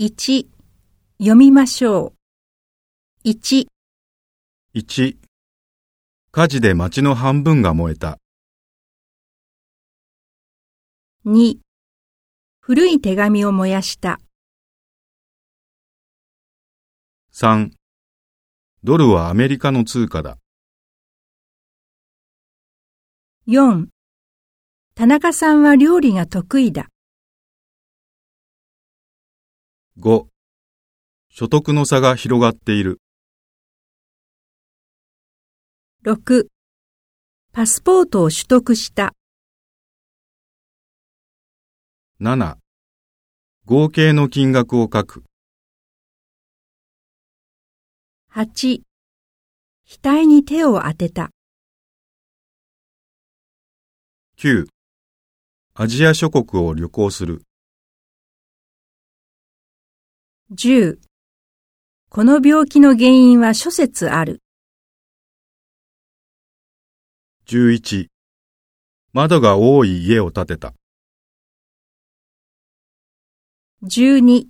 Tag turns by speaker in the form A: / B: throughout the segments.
A: 1読みましょう。1
B: 1火事で町の半分が燃えた。
A: 2古い手紙を燃やした。
B: 3ドルはアメリカの通貨だ。
A: 4田中さんは料理が得意だ。
B: 5所得の差が広がっている。
A: 6パスポートを取得した。
B: 7合計の金額を書く。
A: 8額に手を当てた。
B: 9アジア諸国を旅行する。
A: 10この病気の原因は諸説ある。
B: 11窓が多い家を建てた。
A: 12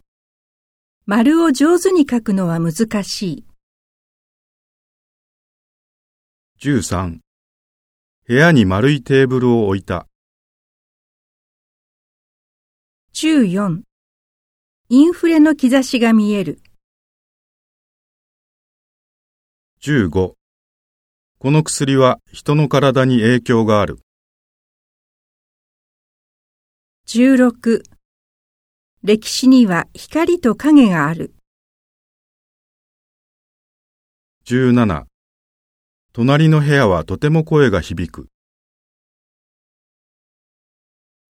A: 丸を上手に書くのは難しい。
B: 13部屋に丸いテーブルを置いた。
A: 14インフレの兆しが見える。
B: 15この薬は人の体に影響がある。
A: 16歴史には光と影がある。
B: 17隣の部屋はとても声が響く。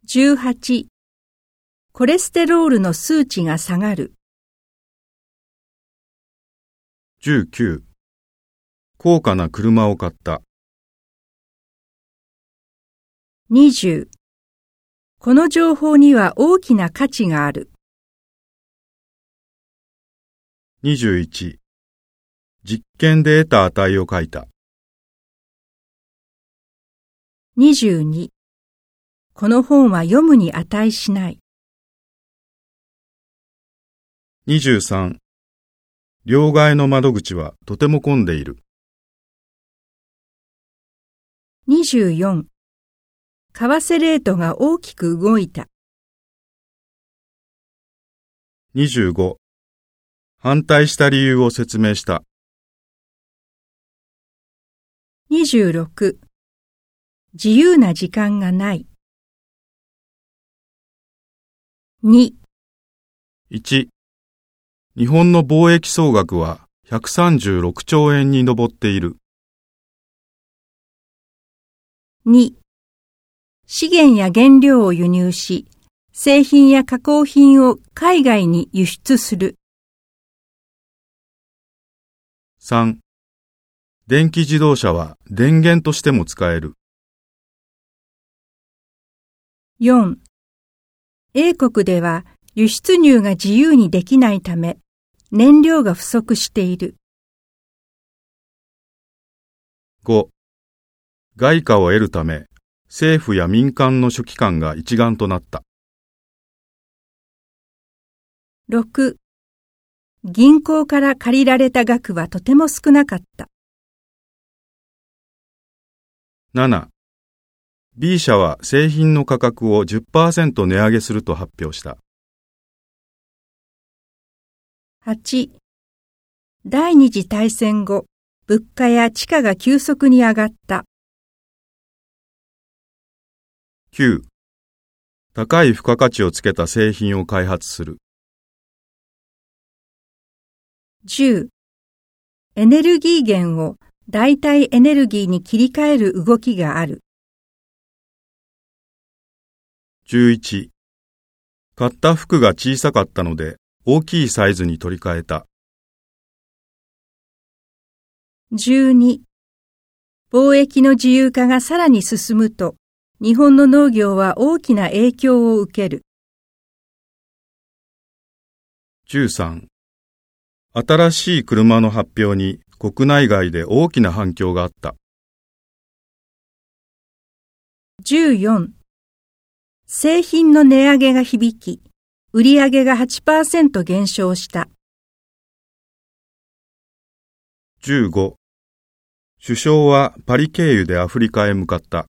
A: 18コレステロールの数値が下がる。
B: 19高価な車を買った。
A: 20この情報には大きな価値がある。
B: 21実験で得た値を書いた。
A: 22この本は読むに値しない。
B: 23両替の窓口はとても混んでいる。
A: 24為替レートが大きく動いた。
B: 25反対した理由を説明した。
A: 26自由な時間がない。2
B: 1日本の貿易総額は136兆円に上っている。
A: 2資源や原料を輸入し、製品や加工品を海外に輸出する。
B: 3電気自動車は電源としても使える。
A: 4英国では輸出入が自由にできないため、燃料が不足している。
B: 5外貨を得るため政府や民間の書記官が一丸となった。
A: 6銀行から借りられた額はとても少なかった。
B: 7 B 社は製品の価格を10%値上げすると発表した。
A: 8第二次大戦後、物価や地価が急速に上がった。
B: 9高い付加価値をつけた製品を開発する。
A: 10エネルギー源を代替エネルギーに切り替える動きがある。
B: 11買った服が小さかったので大きいサイズに取り替えた。
A: 12貿易の自由化がさらに進むと、日本の農業は大きな影響を受ける。
B: 13新しい車の発表に国内外で大きな反響があった。
A: 14製品の値上げが響き、売上が8%減少した。
B: 15首相はパリ経由でアフリカへ向かった。